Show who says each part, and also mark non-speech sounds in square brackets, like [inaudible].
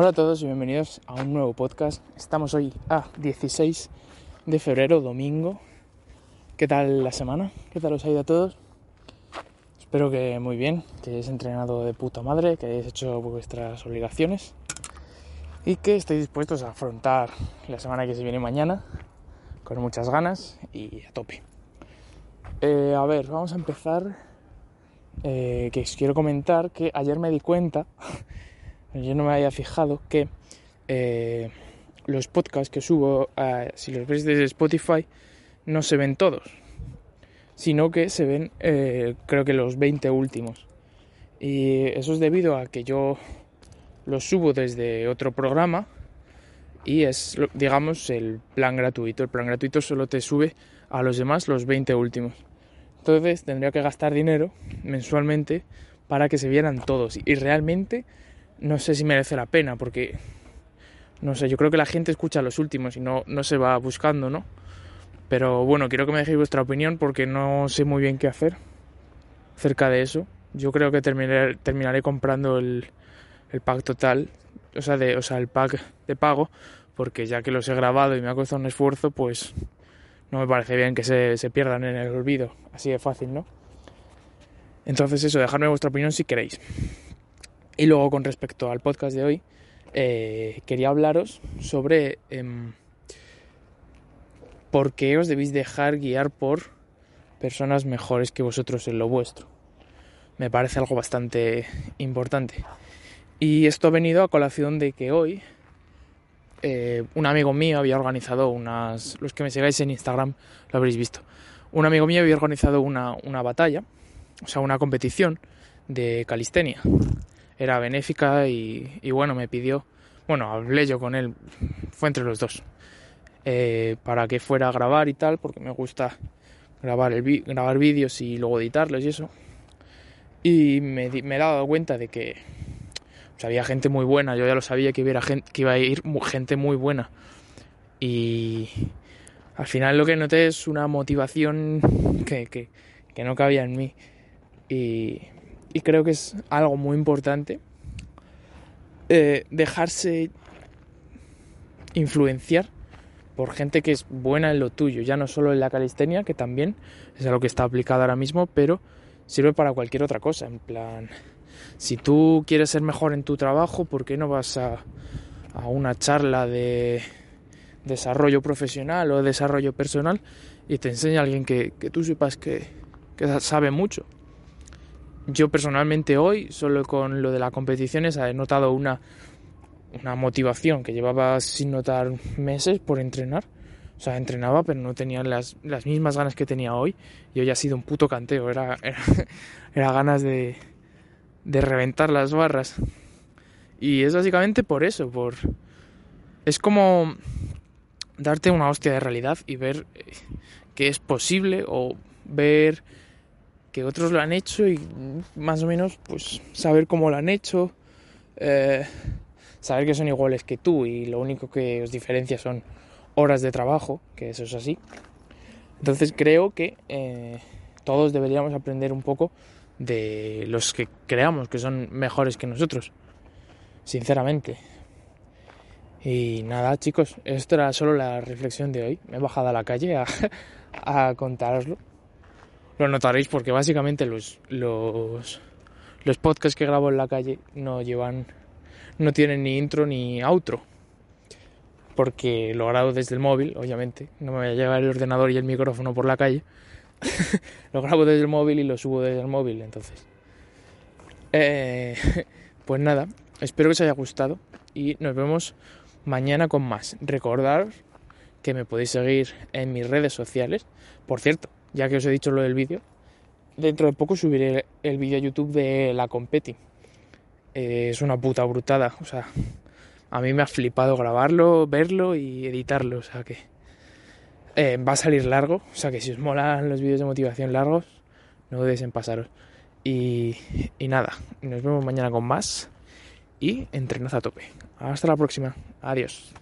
Speaker 1: Hola a todos y bienvenidos a un nuevo podcast. Estamos hoy a 16 de febrero, domingo. ¿Qué tal la semana? ¿Qué tal os ha ido a todos? Espero que muy bien, que hayáis entrenado de puta madre, que hayáis hecho vuestras obligaciones y que estéis dispuestos a afrontar la semana que se viene mañana con muchas ganas y a tope. Eh, a ver, vamos a empezar. Eh, que os quiero comentar que ayer me di cuenta yo no me había fijado que eh, los podcasts que subo, eh, si los ves desde Spotify, no se ven todos, sino que se ven eh, creo que los 20 últimos. Y eso es debido a que yo los subo desde otro programa y es, digamos, el plan gratuito. El plan gratuito solo te sube a los demás los 20 últimos. Entonces tendría que gastar dinero mensualmente para que se vieran todos. Y realmente no sé si merece la pena porque no sé, yo creo que la gente escucha los últimos y no, no se va buscando, ¿no? Pero bueno, quiero que me dejéis vuestra opinión porque no sé muy bien qué hacer acerca de eso. Yo creo que terminaré, terminaré comprando el, el pack total, o sea, de, o sea, el pack de pago, porque ya que los he grabado y me ha costado un esfuerzo, pues no me parece bien que se, se pierdan en el olvido, así de fácil, ¿no? Entonces eso, dejadme vuestra opinión si queréis. Y luego con respecto al podcast de hoy, eh, quería hablaros sobre eh, por qué os debéis dejar guiar por personas mejores que vosotros en lo vuestro. Me parece algo bastante importante. Y esto ha venido a colación de que hoy eh, un amigo mío había organizado unas... Los que me sigáis en Instagram lo habréis visto. Un amigo mío había organizado una, una batalla, o sea, una competición de calistenia era benéfica y, bueno, me pidió, bueno, hablé yo con él, fue entre los dos, eh, para que fuera a grabar y tal, porque me gusta grabar, el, grabar vídeos y luego editarlos y eso. Y me, me he dado cuenta de que sea, había gente muy buena, yo ya lo sabía que, hubiera que iba a ir gente muy buena. Y al final lo que noté es una motivación que, que, que no cabía en mí. Y, creo que es algo muy importante eh, dejarse influenciar por gente que es buena en lo tuyo, ya no solo en la calistenia, que también es algo que está aplicado ahora mismo, pero sirve para cualquier otra cosa. En plan, si tú quieres ser mejor en tu trabajo, ¿por qué no vas a, a una charla de desarrollo profesional o desarrollo personal y te enseña a alguien que, que tú sepas que, que sabe mucho? Yo personalmente hoy, solo con lo de las competiciones, he notado una, una motivación que llevaba sin notar meses por entrenar. O sea, entrenaba, pero no tenía las, las mismas ganas que tenía hoy. Y hoy ha sido un puto canteo. [laughs] Era, era, ganas de, de reventar las barras. Y es básicamente por eso, por... Es como darte una hostia de realidad y ver que es posible o ver que otros lo han hecho y más o menos pues saber cómo lo han hecho, eh, saber que son iguales que tú y lo único que os diferencia son horas de trabajo, que eso es así. Entonces creo que eh, todos deberíamos aprender un poco de los que creamos que son mejores que nosotros, sinceramente. Y nada, chicos, esto era solo la reflexión de hoy. Me he bajado a la calle a, [laughs] a lo notaréis porque básicamente los, los, los podcasts que grabo en la calle no llevan, no tienen ni intro ni outro. Porque lo grabo desde el móvil, obviamente. No me voy a llevar el ordenador y el micrófono por la calle. [laughs] lo grabo desde el móvil y lo subo desde el móvil, entonces. Eh, [laughs] pues nada, espero que os haya gustado y nos vemos mañana con más. Recordad que me podéis seguir en mis redes sociales. Por cierto, ya que os he dicho lo del vídeo, dentro de poco subiré el vídeo a YouTube de la Competi. Eh, es una puta brutada, o sea, a mí me ha flipado grabarlo, verlo y editarlo, o sea que eh, va a salir largo, o sea que si os molan los vídeos de motivación largos, no dudéis en pasaros. Y, nada, nos vemos mañana con más y entrenad a tope. Hasta la próxima, adiós.